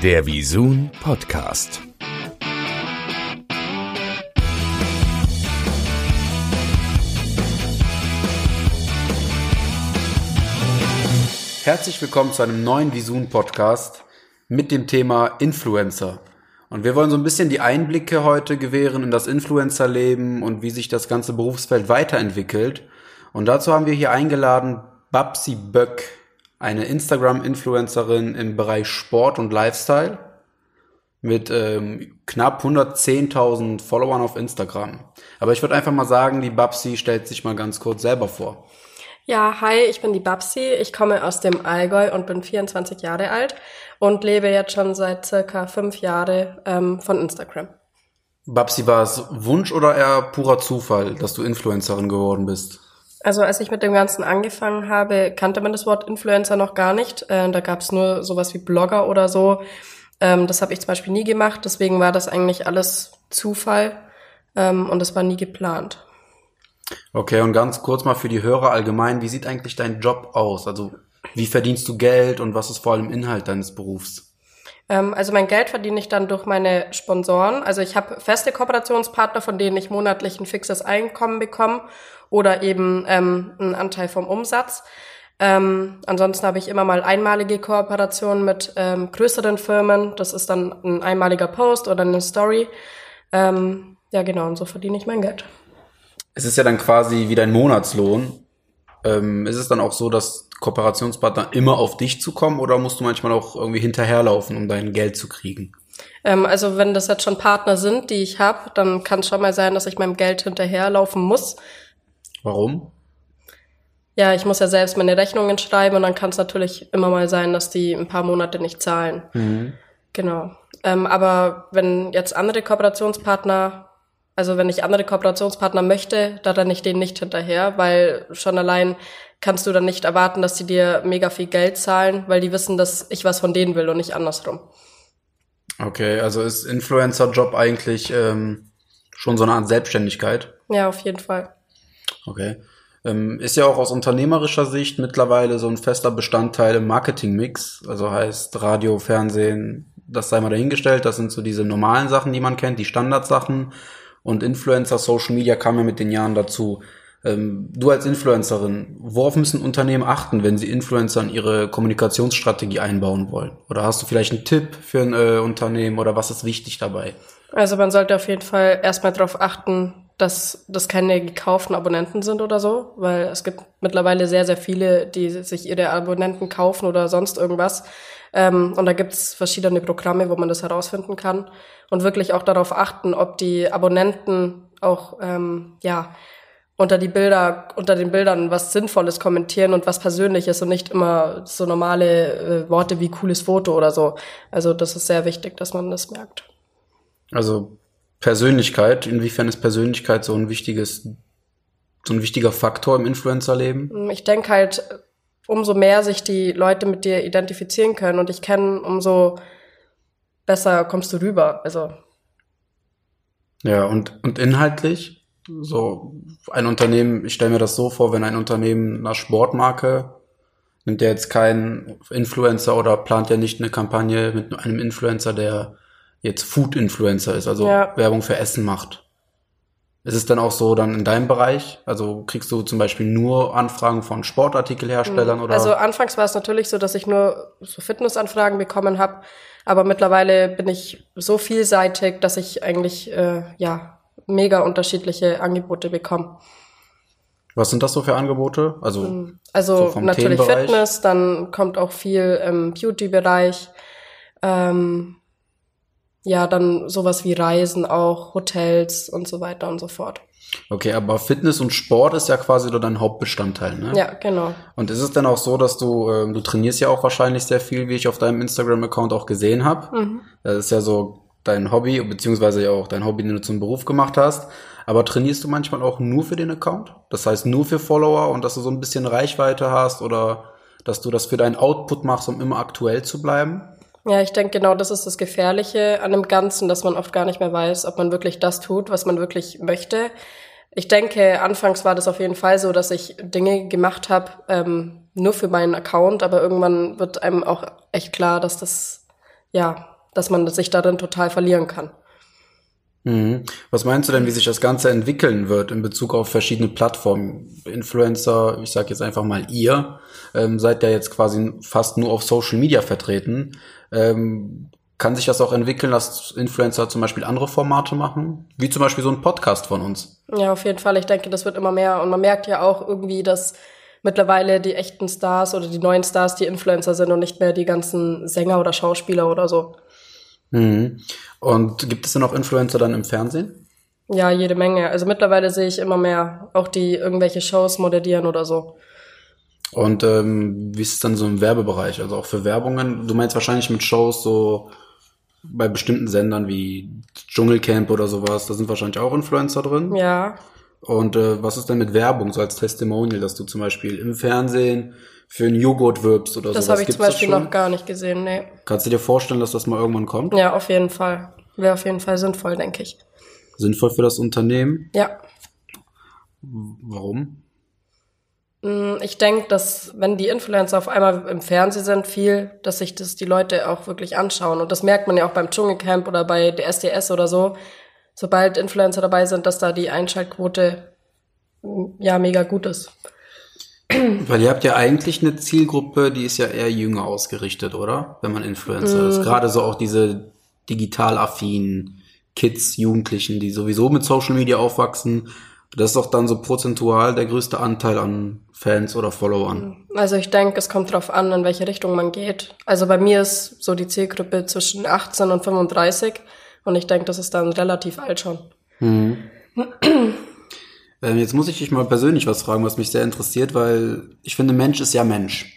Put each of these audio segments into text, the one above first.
Der Visun Podcast. Herzlich willkommen zu einem neuen Visun Podcast mit dem Thema Influencer. Und wir wollen so ein bisschen die Einblicke heute gewähren in das Influencer-Leben und wie sich das ganze Berufsfeld weiterentwickelt. Und dazu haben wir hier eingeladen Babsi Böck, eine Instagram-Influencerin im Bereich Sport und Lifestyle mit ähm, knapp 110.000 Followern auf Instagram. Aber ich würde einfach mal sagen, die Babsi stellt sich mal ganz kurz selber vor. Ja, hi, ich bin die Babsi. Ich komme aus dem Allgäu und bin 24 Jahre alt und lebe jetzt schon seit circa fünf Jahren ähm, von Instagram. Babsi, war es Wunsch oder eher purer Zufall, dass du Influencerin geworden bist? Also als ich mit dem Ganzen angefangen habe, kannte man das Wort Influencer noch gar nicht. Äh, da gab es nur sowas wie Blogger oder so. Ähm, das habe ich zum Beispiel nie gemacht, deswegen war das eigentlich alles Zufall ähm, und es war nie geplant. Okay, und ganz kurz mal für die Hörer allgemein, wie sieht eigentlich dein Job aus? Also wie verdienst du Geld und was ist vor allem Inhalt deines Berufs? Ähm, also mein Geld verdiene ich dann durch meine Sponsoren. Also ich habe feste Kooperationspartner, von denen ich monatlich ein fixes Einkommen bekomme oder eben ähm, einen Anteil vom Umsatz. Ähm, ansonsten habe ich immer mal einmalige Kooperationen mit ähm, größeren Firmen. Das ist dann ein einmaliger Post oder eine Story. Ähm, ja, genau, und so verdiene ich mein Geld. Es ist ja dann quasi wie dein Monatslohn. Ähm, ist es dann auch so, dass Kooperationspartner immer auf dich zukommen oder musst du manchmal auch irgendwie hinterherlaufen, um dein Geld zu kriegen? Ähm, also wenn das jetzt schon Partner sind, die ich habe, dann kann es schon mal sein, dass ich meinem Geld hinterherlaufen muss. Warum? Ja, ich muss ja selbst meine Rechnungen schreiben und dann kann es natürlich immer mal sein, dass die ein paar Monate nicht zahlen. Mhm. Genau. Ähm, aber wenn jetzt andere Kooperationspartner, also wenn ich andere Kooperationspartner möchte, da renne ich denen nicht hinterher, weil schon allein kannst du dann nicht erwarten, dass die dir mega viel Geld zahlen, weil die wissen, dass ich was von denen will und nicht andersrum. Okay, also ist Influencer-Job eigentlich ähm, schon so eine Art Selbstständigkeit? Ja, auf jeden Fall. Okay. Ähm, ist ja auch aus unternehmerischer Sicht mittlerweile so ein fester Bestandteil im Marketingmix. Also heißt Radio, Fernsehen, das sei mal dahingestellt. Das sind so diese normalen Sachen, die man kennt, die Standardsachen. Und Influencer, Social Media kam ja mit den Jahren dazu. Ähm, du als Influencerin, worauf müssen Unternehmen achten, wenn sie Influencer in ihre Kommunikationsstrategie einbauen wollen? Oder hast du vielleicht einen Tipp für ein äh, Unternehmen oder was ist wichtig dabei? Also man sollte auf jeden Fall erstmal darauf achten, dass das keine gekauften Abonnenten sind oder so, weil es gibt mittlerweile sehr, sehr viele, die sich ihre Abonnenten kaufen oder sonst irgendwas. Ähm, und da gibt es verschiedene Programme, wo man das herausfinden kann. Und wirklich auch darauf achten, ob die Abonnenten auch ähm, ja unter die Bilder, unter den Bildern was Sinnvolles kommentieren und was Persönliches und nicht immer so normale äh, Worte wie cooles Foto oder so. Also das ist sehr wichtig, dass man das merkt. Also Persönlichkeit, inwiefern ist Persönlichkeit so ein wichtiges, so ein wichtiger Faktor im Influencer-Leben? Ich denke halt, umso mehr sich die Leute mit dir identifizieren können und dich kennen, umso besser kommst du rüber. Also. Ja, und, und inhaltlich? So, ein Unternehmen, ich stelle mir das so vor, wenn ein Unternehmen einer Sportmarke nimmt der jetzt keinen Influencer oder plant er nicht eine Kampagne mit einem Influencer, der jetzt Food-Influencer ist, also ja. Werbung für Essen macht. Ist es dann auch so dann in deinem Bereich? Also kriegst du zum Beispiel nur Anfragen von Sportartikelherstellern oder? Also anfangs war es natürlich so, dass ich nur so Fitnessanfragen bekommen habe, aber mittlerweile bin ich so vielseitig, dass ich eigentlich äh, ja mega unterschiedliche Angebote bekomme. Was sind das so für Angebote? Also, hm, also so natürlich Fitness, dann kommt auch viel im Beauty-Bereich. Ähm, ja, dann sowas wie Reisen auch, Hotels und so weiter und so fort. Okay, aber Fitness und Sport ist ja quasi nur dein Hauptbestandteil, ne? Ja, genau. Und ist es denn auch so, dass du, äh, du trainierst ja auch wahrscheinlich sehr viel, wie ich auf deinem Instagram-Account auch gesehen habe. Mhm. Das ist ja so dein Hobby, beziehungsweise ja auch dein Hobby, den du zum Beruf gemacht hast. Aber trainierst du manchmal auch nur für den Account? Das heißt nur für Follower und dass du so ein bisschen Reichweite hast oder dass du das für deinen Output machst, um immer aktuell zu bleiben? Ja, ich denke, genau das ist das Gefährliche an dem Ganzen, dass man oft gar nicht mehr weiß, ob man wirklich das tut, was man wirklich möchte. Ich denke, anfangs war das auf jeden Fall so, dass ich Dinge gemacht habe, ähm, nur für meinen Account, aber irgendwann wird einem auch echt klar, dass das ja, dass man sich darin total verlieren kann. Mhm. Was meinst du denn, wie sich das Ganze entwickeln wird in Bezug auf verschiedene Plattformen? Influencer, ich sage jetzt einfach mal ihr, ähm, seid ja jetzt quasi fast nur auf Social Media vertreten. Ähm, kann sich das auch entwickeln, dass Influencer zum Beispiel andere Formate machen? Wie zum Beispiel so ein Podcast von uns? Ja, auf jeden Fall. Ich denke, das wird immer mehr. Und man merkt ja auch irgendwie, dass mittlerweile die echten Stars oder die neuen Stars die Influencer sind und nicht mehr die ganzen Sänger oder Schauspieler oder so. Mhm. Und gibt es denn auch Influencer dann im Fernsehen? Ja, jede Menge. Also mittlerweile sehe ich immer mehr, auch die irgendwelche Shows moderieren oder so. Und ähm, wie ist es dann so im Werbebereich? Also auch für Werbungen? Du meinst wahrscheinlich mit Shows so bei bestimmten Sendern wie Dschungelcamp oder sowas, da sind wahrscheinlich auch Influencer drin. Ja. Und äh, was ist denn mit Werbung, so als Testimonial, dass du zum Beispiel im Fernsehen für einen Joghurt wirbst oder Das sowas? habe ich zum Beispiel das noch gar nicht gesehen, nee. Kannst du dir vorstellen, dass das mal irgendwann kommt? Ja, auf jeden Fall. Wäre auf jeden Fall sinnvoll, denke ich. Sinnvoll für das Unternehmen? Ja. Warum? Mm, Ich denke, dass wenn die Influencer auf einmal im Fernsehen sind, viel, dass sich das die Leute auch wirklich anschauen. Und das merkt man ja auch beim Dschungelcamp oder bei der SDS oder so. Sobald Influencer dabei sind, dass da die Einschaltquote mm, ja mega gut ist. Weil ihr habt ja eigentlich eine Zielgruppe, die ist ja eher jünger ausgerichtet, oder? Wenn man Influencer Mhm. ist. Gerade so auch diese digital affinen Kids, Jugendlichen, die sowieso mit Social Media aufwachsen. Das ist doch dann so prozentual der größte Anteil an Fans oder Followern. Also ich denke, es kommt drauf an, in welche Richtung man geht. Also bei mir ist so die Zielgruppe zwischen 18 und 35 und ich denke, das ist dann relativ alt schon. Ähm, jetzt muss ich dich mal persönlich was fragen, was mich sehr interessiert, weil ich finde, Mensch ist ja Mensch.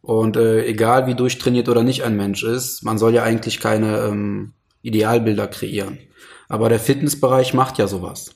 Und äh, egal wie durchtrainiert oder nicht ein Mensch ist, man soll ja eigentlich keine ähm, Idealbilder kreieren. Aber der Fitnessbereich macht ja sowas.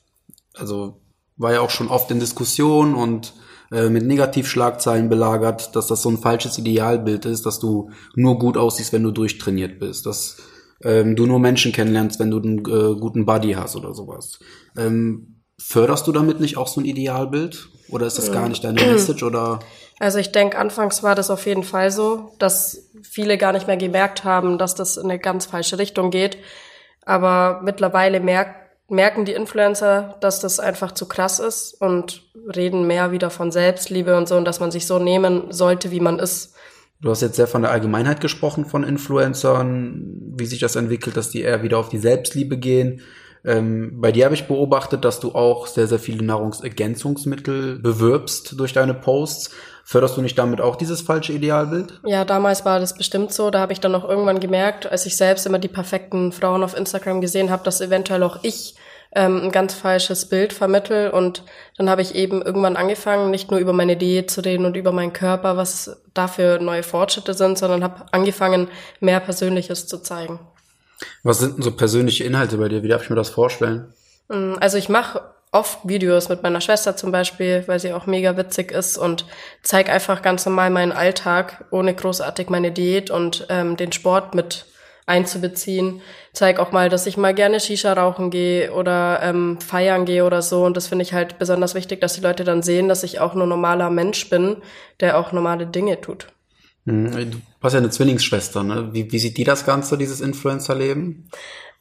Also war ja auch schon oft in Diskussion und äh, mit Negativschlagzeilen belagert, dass das so ein falsches Idealbild ist, dass du nur gut aussiehst, wenn du durchtrainiert bist, dass ähm, du nur Menschen kennenlernst, wenn du einen äh, guten Buddy hast oder sowas. Ähm, förderst du damit nicht auch so ein Idealbild? Oder ist das gar nicht deine Message? Oder Also ich denke, anfangs war das auf jeden Fall so, dass viele gar nicht mehr gemerkt haben, dass das in eine ganz falsche Richtung geht. Aber mittlerweile merk merken die Influencer, dass das einfach zu krass ist und reden mehr wieder von Selbstliebe und so und dass man sich so nehmen sollte, wie man ist. du hast jetzt sehr von der Allgemeinheit gesprochen, von Influencern, wie sich das entwickelt, dass die eher wieder auf die Selbstliebe gehen. Ähm, bei dir habe ich beobachtet, dass du auch sehr, sehr viele Nahrungsergänzungsmittel bewirbst durch deine Posts. Förderst du nicht damit auch dieses falsche Idealbild? Ja, damals war das bestimmt so. Da habe ich dann auch irgendwann gemerkt, als ich selbst immer die perfekten Frauen auf Instagram gesehen habe, dass eventuell auch ich ähm, ein ganz falsches Bild vermittel. Und dann habe ich eben irgendwann angefangen, nicht nur über meine Diät zu reden und über meinen Körper, was da für neue Fortschritte sind, sondern habe angefangen, mehr Persönliches zu zeigen. Was sind denn so persönliche Inhalte bei dir? Wie darf ich mir das vorstellen? Mm, Also ich mache oft Videos mit meiner Schwester zum Beispiel, weil sie auch mega witzig ist und zeige einfach ganz normal meinen Alltag, ohne großartig meine Diät und ähm, den Sport mit einzubeziehen. Zeig auch mal, dass ich mal gerne Shisha rauchen gehe oder ähm, feiern gehe oder so. Und das finde ich halt besonders wichtig, dass die Leute dann sehen, dass ich auch nur normaler Mensch bin, der auch normale Dinge tut. Hm, Du hast ja eine Zwillingsschwester, ne? Wie, wie sieht die das Ganze, dieses Influencer-Leben?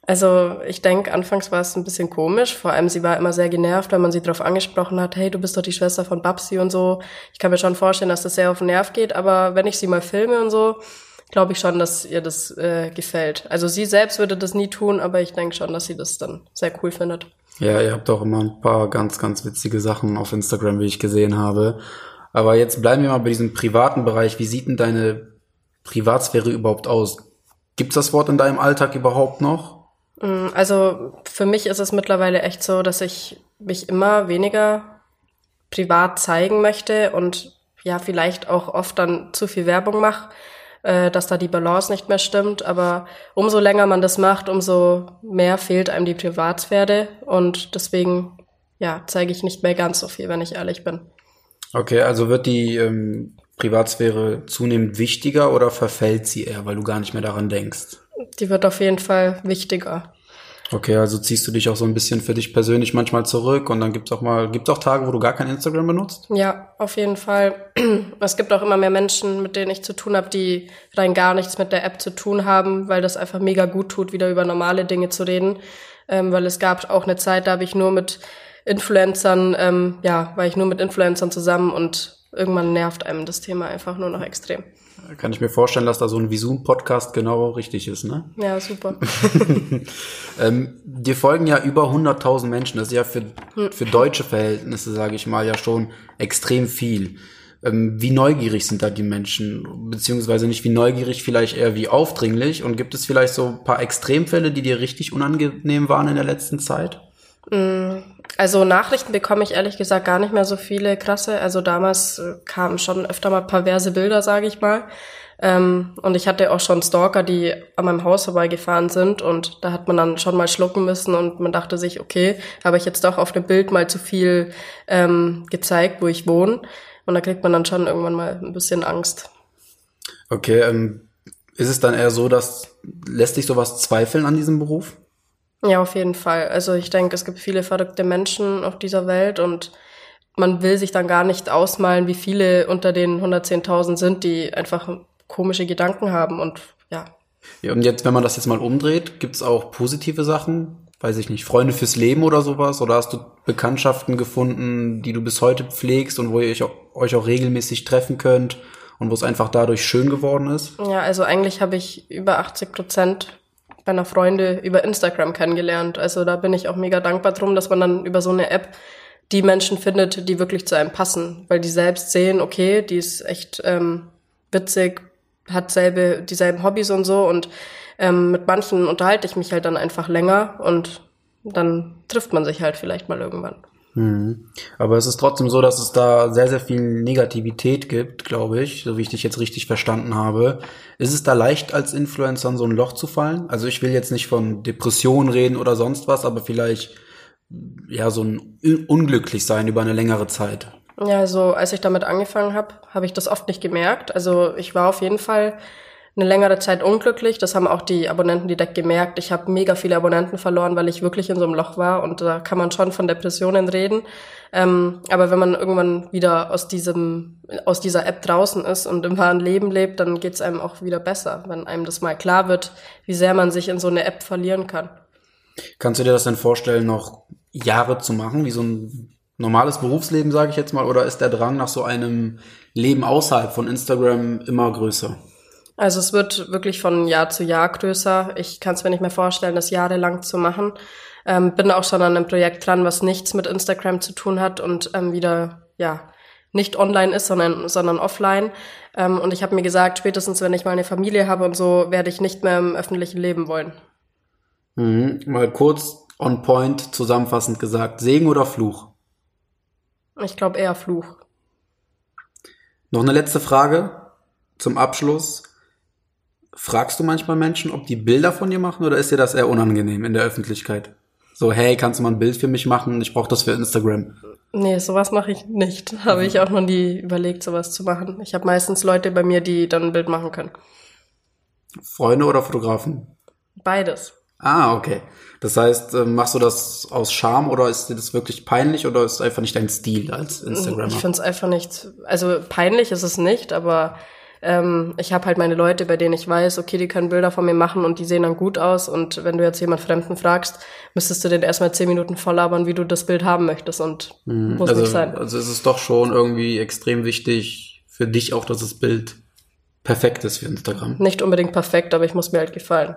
Also ich denke, anfangs war es ein bisschen komisch. Vor allem, sie war immer sehr genervt, wenn man sie darauf angesprochen hat, hey, du bist doch die Schwester von Babsi und so. Ich kann mir schon vorstellen, dass das sehr auf den Nerv geht, aber wenn ich sie mal filme und so, glaube ich schon, dass ihr das äh, gefällt. Also sie selbst würde das nie tun, aber ich denke schon, dass sie das dann sehr cool findet. Ja, ihr habt auch immer ein paar ganz, ganz witzige Sachen auf Instagram, wie ich gesehen habe. Aber jetzt bleiben wir mal bei diesem privaten Bereich. Wie sieht denn deine Privatsphäre überhaupt aus? Gibt's das Wort in deinem Alltag überhaupt noch? Mm, Also für mich ist es mittlerweile echt so, dass ich mich immer weniger privat zeigen möchte und ja, vielleicht auch oft dann zu viel Werbung mache, äh, dass da die Balance nicht mehr stimmt. Aber umso länger man das macht, umso mehr fehlt einem die Privatsphäre und deswegen ja, zeige ich nicht mehr ganz so viel, wenn ich ehrlich bin. Okay, also wird die ähm, Privatsphäre zunehmend wichtiger oder verfällt sie eher, weil du gar nicht mehr daran denkst? Die wird auf jeden Fall wichtiger. Okay, also ziehst du dich auch so ein bisschen für dich persönlich manchmal zurück und dann gibt's auch mal, gibt's auch Tage, wo du gar kein Instagram benutzt? Ja, auf jeden Fall. Es gibt auch immer mehr Menschen, mit denen ich zu tun habe, die rein gar nichts mit der App zu tun haben, weil das einfach mega gut tut, wieder über normale Dinge zu reden. Ähm, weil es gab auch eine Zeit, da habe ich nur mit Influencern, ähm, ja, war ich nur mit Influencern zusammen und irgendwann nervt einem das Thema einfach nur noch extrem. Kann ich mir vorstellen, dass da so ein Visun-Podcast genau richtig ist, ne? Ja, super. ähm, dir folgen ja über 100.000 Menschen. Das ist ja für, für deutsche Verhältnisse, sage ich mal, ja schon extrem viel. Ähm, wie neugierig sind da die Menschen? Beziehungsweise nicht wie neugierig, vielleicht eher wie aufdringlich. Und gibt es vielleicht so ein paar Extremfälle, die dir richtig unangenehm waren in der letzten Zeit? Also Nachrichten bekomme ich ehrlich gesagt gar nicht mehr so viele krasse. Also damals äh, kamen schon öfter mal perverse Bilder, sage ich mal. Ähm, und ich hatte auch schon Stalker, die an meinem Haus vorbeigefahren sind und da hat man dann schon mal schlucken müssen und man dachte sich, okay, habe ich jetzt doch auf dem Bild mal zu viel ähm, gezeigt, wo ich wohne. Und da kriegt man dann schon irgendwann mal ein bisschen Angst. Okay, ähm, ist es dann eher so, dass lässt dich sowas zweifeln an diesem Beruf? Ja, auf jeden Fall. Also ich denke, es gibt viele verrückte Menschen auf dieser Welt und man will sich dann gar nicht ausmalen, wie viele unter den 110.000 sind, die einfach komische Gedanken haben und ja. Ja, und jetzt, wenn man das jetzt mal umdreht, gibt's auch positive Sachen? Weiß ich nicht, Freunde fürs Leben oder sowas? Oder hast du Bekanntschaften gefunden, die du bis heute pflegst und wo ihr euch auch, euch auch regelmäßig treffen könnt und wo es einfach dadurch schön geworden ist? Ja, also eigentlich habe ich über 80 Prozent meiner Freunde über Instagram kennengelernt. Also da bin ich auch mega dankbar drum, dass man dann über so eine App die Menschen findet, die wirklich zu einem passen, weil die selbst sehen, okay, die ist echt ähm, witzig, hat selbe, dieselben Hobbys und so und ähm, mit manchen unterhalte ich mich halt dann einfach länger und dann trifft man sich halt vielleicht mal irgendwann. Mhm. Aber es ist trotzdem so, dass es da sehr, sehr viel Negativität gibt, glaube ich, so wie ich dich jetzt richtig verstanden habe. Ist es da leicht, als Influencer in so ein Loch zu fallen? Also ich will jetzt nicht von Depressionen reden oder sonst was, aber vielleicht ja so ein unglücklich sein über eine längere Zeit. Ja, also als ich damit angefangen habe, habe ich das oft nicht gemerkt. Also ich war auf jeden Fall eine längere Zeit unglücklich. Das haben auch die Abonnenten direkt gemerkt. Ich habe mega viele Abonnenten verloren, weil ich wirklich in so einem Loch war und da kann man schon von Depressionen reden. Ähm, aber wenn man irgendwann wieder aus diesem aus dieser App draußen ist und im wahren Leben lebt, dann geht's einem auch wieder besser, wenn einem das mal klar wird, wie sehr man sich in so eine App verlieren kann. Kannst du dir das denn vorstellen, noch Jahre zu machen, wie so ein normales Berufsleben, sage ich jetzt mal, oder ist der Drang nach so einem Leben außerhalb von Instagram immer größer? Also es wird wirklich von Jahr zu Jahr größer. Ich kann es mir nicht mehr vorstellen, das jahrelang zu machen. Ähm, bin auch schon an einem Projekt dran, was nichts mit Instagram zu tun hat und ähm, wieder, ja, nicht online ist, sondern, sondern offline. Ähm, und ich habe mir gesagt, spätestens wenn ich mal eine Familie habe und so, werde ich nicht mehr im öffentlichen Leben wollen. Mhm. Mal kurz on point zusammenfassend gesagt, Segen oder Fluch? Ich glaube eher Fluch. Noch eine letzte Frage zum Abschluss. Fragst du manchmal Menschen, ob die Bilder von dir machen oder ist dir das eher unangenehm in der Öffentlichkeit? So, hey, kannst du mal ein Bild für mich machen? Ich brauche das für Instagram. Nee, sowas mache ich nicht. Habe ich auch noch nie überlegt, sowas zu machen. Ich habe meistens Leute bei mir, die dann ein Bild machen können. Freunde oder Fotografen? Beides. Ah, okay. Das heißt, ähm, machst du das aus Scham oder ist dir das wirklich peinlich oder ist es einfach nicht dein Stil als Instagrammer? Ich finde es einfach nicht, also peinlich ist es nicht, aber ähm, ich habe halt meine Leute, bei denen ich weiß, okay, die können Bilder von mir machen und die sehen dann gut aus. Und wenn du jetzt jemand Fremden fragst, müsstest du den erstmal zehn Minuten volllabern, wie du das Bild haben möchtest und mhm. muss also, nicht sein. Also es ist doch schon irgendwie extrem wichtig für dich auch, dass das Bild perfekt ist für Instagram. Nicht unbedingt perfekt, aber ich muss mir halt gefallen.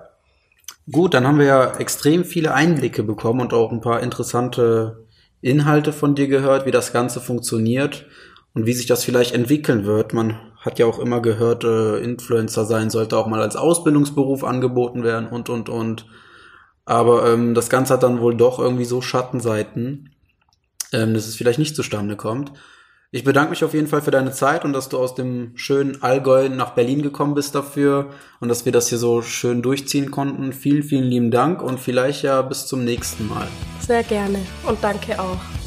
Gut, dann haben wir ja extrem viele Einblicke bekommen und auch ein paar interessante Inhalte von dir gehört, wie das Ganze funktioniert und wie sich das vielleicht entwickeln wird. Man hat ja auch immer gehört, äh, Influencer sein sollte auch mal als Ausbildungsberuf angeboten werden und, und, und. Aber ähm, das Ganze hat dann wohl doch irgendwie so Schattenseiten, ähm, dass es vielleicht nicht zustande kommt. Ich bedanke mich auf jeden Fall für deine Zeit und dass du aus dem schönen Allgäu nach Berlin gekommen bist dafür und dass wir das hier so schön durchziehen konnten. Vielen, vielen lieben Dank und vielleicht ja bis zum nächsten Mal. Sehr gerne und danke auch.